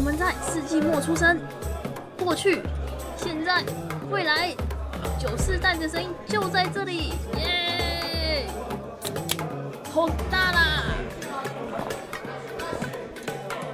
我们在世纪末出生，过去、现在、未来，九四代的声音就在这里，耶！好大啦！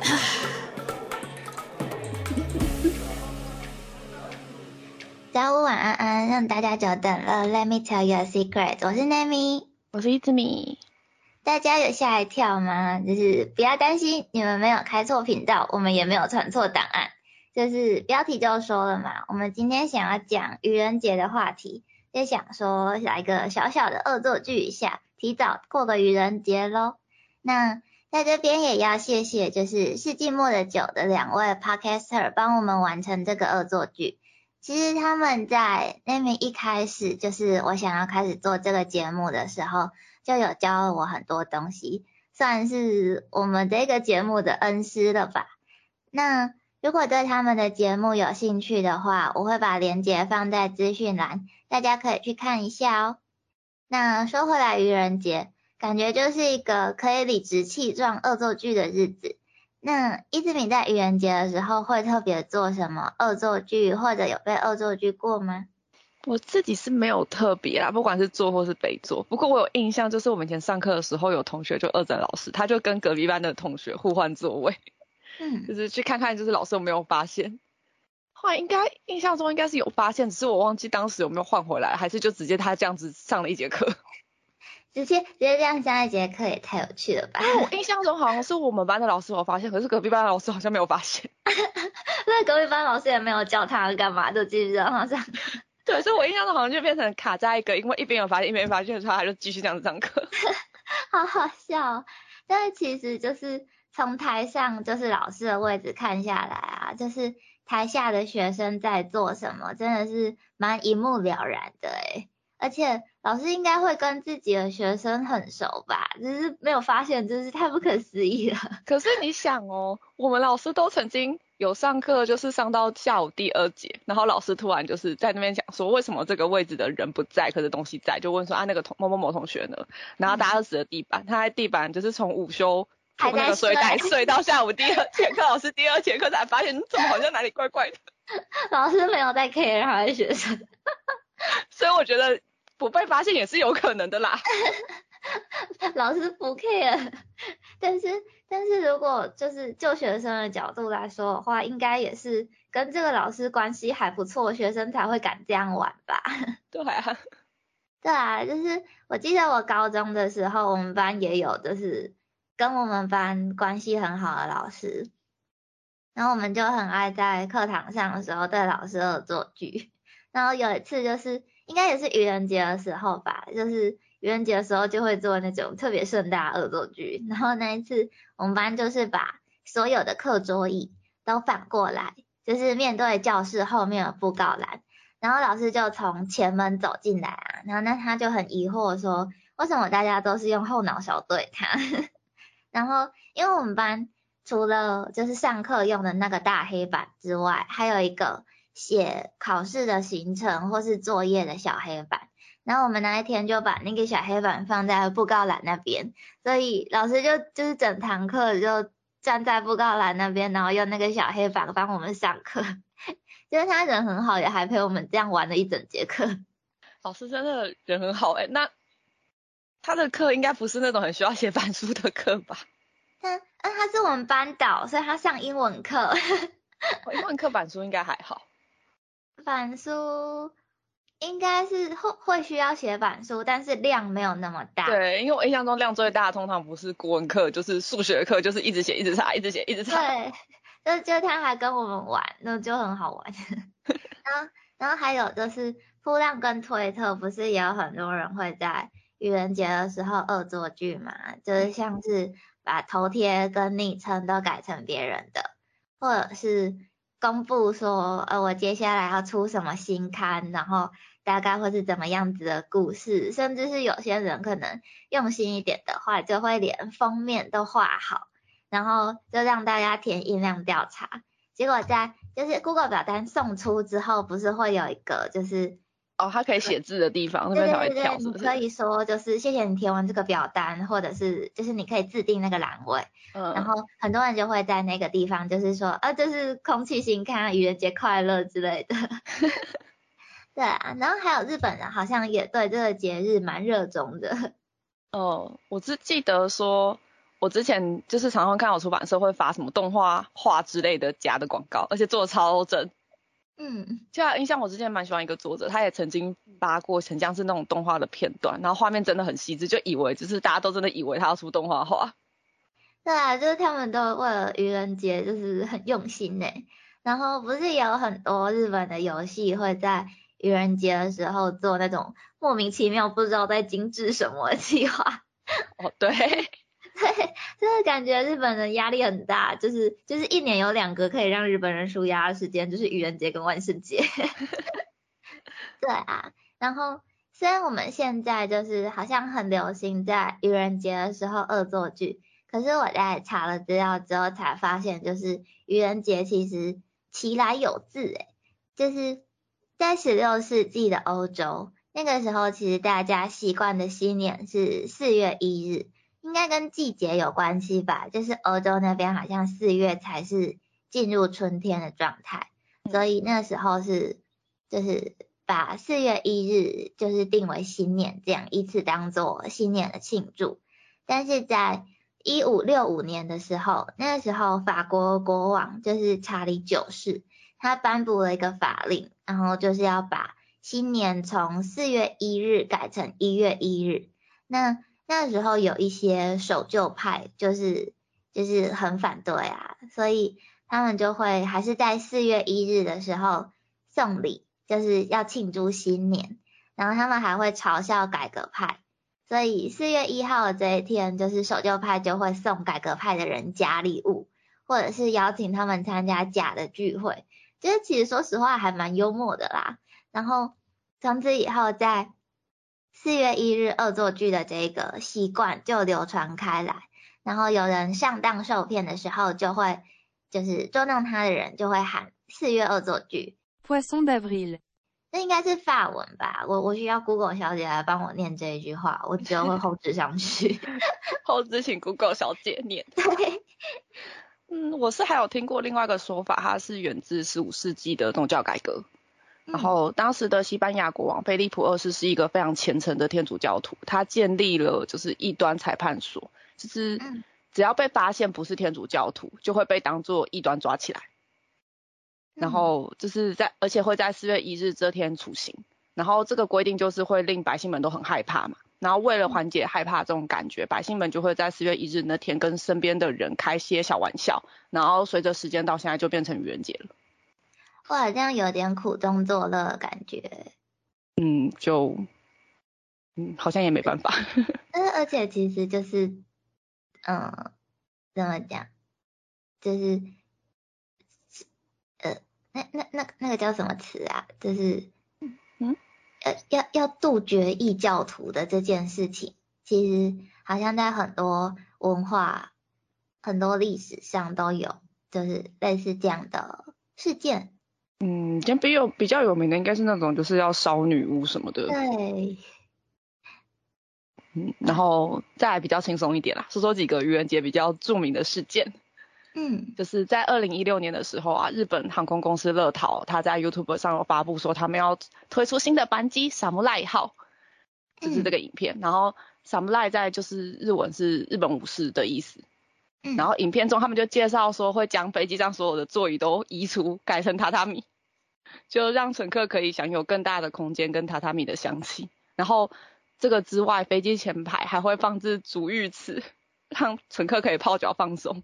早午晚安安，让大家久等了。Let me tell you a secret，我是 Nami，我是一只米。大家有吓一跳吗？就是不要担心，你们没有开错频道，我们也没有传错档案。就是标题就说了嘛，我们今天想要讲愚人节的话题，就想说来个小小的恶作剧一下，提早过个愚人节喽。那在这边也要谢谢，就是世纪末的酒的两位 Podcaster 帮我们完成这个恶作剧。其实他们在那边一开始，就是我想要开始做这个节目的时候，就有教了我很多东西，算是我们这个节目的恩师了吧。那如果对他们的节目有兴趣的话，我会把链接放在资讯栏，大家可以去看一下哦。那说回来，愚人节感觉就是一个可以理直气壮恶作剧的日子。那伊志敏在愚人节的时候会特别做什么恶作剧，或者有被恶作剧过吗？我自己是没有特别啦，不管是坐或是被坐。不过我有印象，就是我们以前上课的时候，有同学就恶整老师，他就跟隔壁班的同学互换座位，嗯，就是去看看就是老师有没有发现。后来应该印象中应该是有发现，只是我忘记当时有没有换回来，还是就直接他这样子上了一节课。直接直接这样上一节课也太有趣了吧！我印象中好像是我们班的老师有发现，可是隔壁班的老师好像没有发现。那隔壁班老师也没有叫他干嘛，就继续让他上。对，所以我印象中好像就变成卡在一个，因为一边有发现，一边没发现的时候，他就继续这样子上课。好好笑，但是其实就是从台上就是老师的位置看下来啊，就是台下的学生在做什么，真的是蛮一目了然的。而且老师应该会跟自己的学生很熟吧？只是没有发现，真是太不可思议了。可是你想哦，我们老师都曾经有上课，就是上到下午第二节，然后老师突然就是在那边讲说，为什么这个位置的人不在，可是东西在，就问说啊那个同某某某同学呢？然后大家都指着地板，他在地板就是从午休从那个睡袋睡到下午第二节课，老师第二节课才发现，怎么好像哪里怪怪的？老师没有在 care 他的学生，所以我觉得。不被发现也是有可能的啦。老师不 care，但是但是如果就是就学生的角度来说的话，应该也是跟这个老师关系还不错，学生才会敢这样玩吧？对啊，对啊，就是我记得我高中的时候，我们班也有就是跟我们班关系很好的老师，然后我们就很爱在课堂上的时候对老师恶作剧，然后有一次就是。应该也是愚人节的时候吧，就是愚人节的时候就会做那种特别盛大恶作剧。然后那一次我们班就是把所有的课桌椅都反过来，就是面对教室后面的布告栏。然后老师就从前门走进来啊，然后那他就很疑惑说，为什么大家都是用后脑勺对他？然后因为我们班除了就是上课用的那个大黑板之外，还有一个。写考试的行程或是作业的小黑板，然后我们那一天就把那个小黑板放在布告栏那边，所以老师就就是整堂课就站在布告栏那边，然后用那个小黑板帮我们上课。就是他人很好，也还陪我们这样玩了一整节课。老师真的人很好哎，那他的课应该不是那种很需要写板书的课吧？他，啊，他是我们班导，所以他上英文课。英文课板书应该还好。板书应该是会会需要写板书，但是量没有那么大。对，因为我印象中量最大通常不是国文课，就是数学课，就是一直写，一直查，一直写，一直查。对，就就他还跟我们玩，那就很好玩。然后然后还有就是铺浪跟推特，不是也有很多人会在愚人节的时候恶作剧嘛？就是像是把头贴跟昵称都改成别人的，或者是。公布说，呃，我接下来要出什么新刊，然后大概会是怎么样子的故事，甚至是有些人可能用心一点的话，就会连封面都画好，然后就让大家填音量调查。结果在就是 Google 表单送出之后，不是会有一个就是哦，它可以写字的地方那对边才会跳，是不你可？以说就是谢谢你填完这个表单，或者是就是你可以自定那个栏位，嗯然嗯，后很多人就会在那个地方就是说，啊，就是空气新看愚人节快乐之类的。对啊，然后还有日本人好像也对这个节日蛮热衷的。哦，我只记得说，我之前就是常常看到出版社会发什么动画画之类的假的广告，而且做的超真。嗯，就像印象我之前蛮喜欢一个作者，他也曾经发过很像是那种动画的片段，然后画面真的很细致，就以为就是大家都真的以为他要出动画画。对啊，就是他们都为了愚人节就是很用心呢。然后不是也有很多日本的游戏会在愚人节的时候做那种莫名其妙不知道在精致什么的计划。哦，对，对，就是感觉日本人压力很大，就是就是一年有两个可以让日本人舒压的时间，就是愚人节跟万圣节。对啊，然后虽然我们现在就是好像很流行在愚人节的时候恶作剧，可是我在查了资料之后才发现，就是愚人节其实其来有自，诶，就是在十六世纪的欧洲，那个时候其实大家习惯的新年是四月一日。应该跟季节有关系吧，就是欧洲那边好像四月才是进入春天的状态，所以那时候是就是把四月一日就是定为新年，这样依次当做新年的庆祝。但是在一五六五年的时候，那个时候法国国王就是查理九世，他颁布了一个法令，然后就是要把新年从四月一日改成一月一日。那那时候有一些守旧派，就是就是很反对啊，所以他们就会还是在四月一日的时候送礼，就是要庆祝新年。然后他们还会嘲笑改革派，所以四月一号的这一天，就是守旧派就会送改革派的人假礼物，或者是邀请他们参加假的聚会。就是其实说实话还蛮幽默的啦。然后从此以后在四月一日恶作剧的这个习惯就流传开来，然后有人上当受骗的时候，就会就是捉弄他的人就会喊四月恶作剧，Poisson d'avril. 那应该是法文吧？我我需要 Google 小姐来帮我念这一句话，我只有会后置上去。后置请 Google 小姐念。对，嗯，我是还有听过另外一个说法，它是源自十五世纪的宗教改革。然后当时的西班牙国王菲利普二世是一个非常虔诚的天主教徒，他建立了就是异端裁判所，就是嗯只要被发现不是天主教徒，就会被当做异端抓起来。然后就是在，而且会在四月一日这天处刑。然后这个规定就是会令百姓们都很害怕嘛。然后为了缓解害怕这种感觉，百姓们就会在四月一日那天跟身边的人开些小玩笑。然后随着时间到现在就变成愚人节了。哇，这样有点苦中作乐的感觉。嗯，就嗯好像也没办法。但 是而且其实就是，嗯，怎么讲，就是，呃，那那那那个叫什么词啊？就是，嗯，呃，要要杜绝异教徒的这件事情，其实好像在很多文化、很多历史上都有，就是类似这样的事件。嗯，先比有比较有名的应该是那种就是要烧女巫什么的。对，嗯，然后再来比较轻松一点啦，说说几个愚人节比较著名的事件。嗯就是在二零一六年的时候啊，日本航空公司乐桃，它在 YouTube 上有发布说他们要推出新的班机“萨姆赖号”，就是这个影片。然后“萨姆赖”在就是日文是日本武士的意思。嗯，然后影片中他们就介绍说会将飞机上所有的座椅都移除，改成榻榻米，就让乘客可以享有更大的空间跟榻榻米的香气。然后这个之外，飞机前排还会放置足浴池，让乘客可以泡脚放松。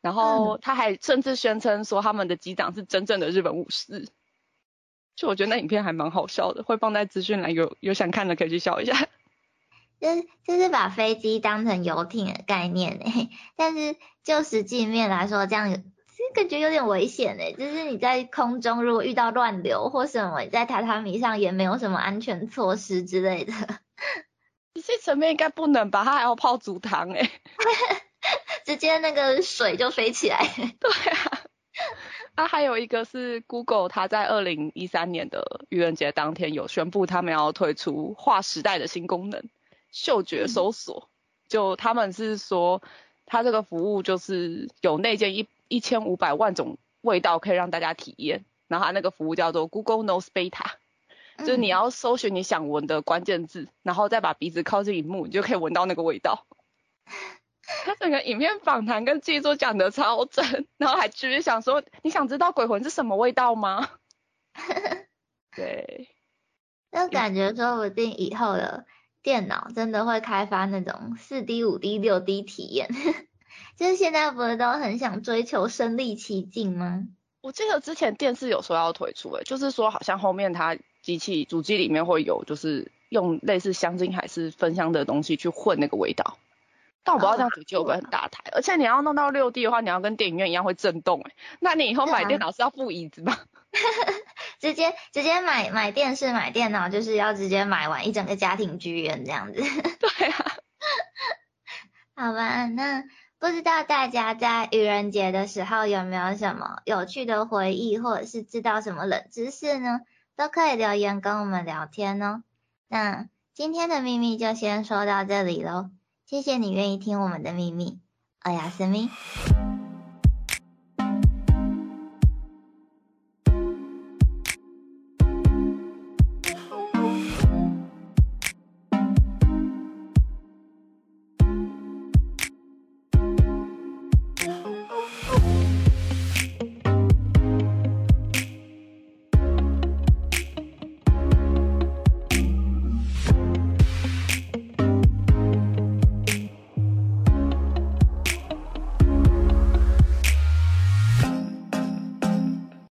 然后他还甚至宣称说他们的机长是真正的日本武士。就我觉得那影片还蛮好笑的，会放在资讯栏，有有想看的可以去笑一下。就是就是把飞机当成游艇的概念诶，但是就实际面来说，这样有感觉有点危险诶。就是你在空中如果遇到乱流或什么，你在榻榻米上也没有什么安全措施之类的，实际层面应该不能吧？他还要泡足汤哎、直接那个水就飞起来。对啊，啊，还有一个是 Google，它在二零一三年的愚人节当天有宣布，他们要推出划时代的新功能——嗅觉搜索。就他们是说，他这个服务就是有内建一一千五百万种味道可以让大家体验。然后他那个服务叫做 Google Nose Beta，就是你要搜寻你想闻的关键字，然后再把鼻子靠近荧幕，你就可以闻到那个味道。他整个影片访谈跟记作讲的超真，然后还继续想说，你想知道鬼魂是什么味道吗？对，就感觉说不定以后的电脑真的会开发那种四 D、五 D、六 D 体验，就是现在不是都很想追求身临其境吗？我记得之前电视有说要推出，诶，就是说好像后面它机器主机里面会有，就是用类似香精还是芬香的东西去混那个味道。但我不知道这样主机会不会很大台，而且你要弄到六 D 的话，你要跟电影院一样会震动诶。那你以后买电脑是要附椅子吗？直接直接买买电视买电脑，就是要直接买完一整个家庭剧院这样子。对啊。好吧，那不知道大家在愚人节的时候有没有什么有趣的回忆，或者是知道什么冷知识呢？都可以留言跟我们聊天哦。那今天的秘密就先说到这里喽。谢谢你愿意听我们的秘密，欧亚斯密。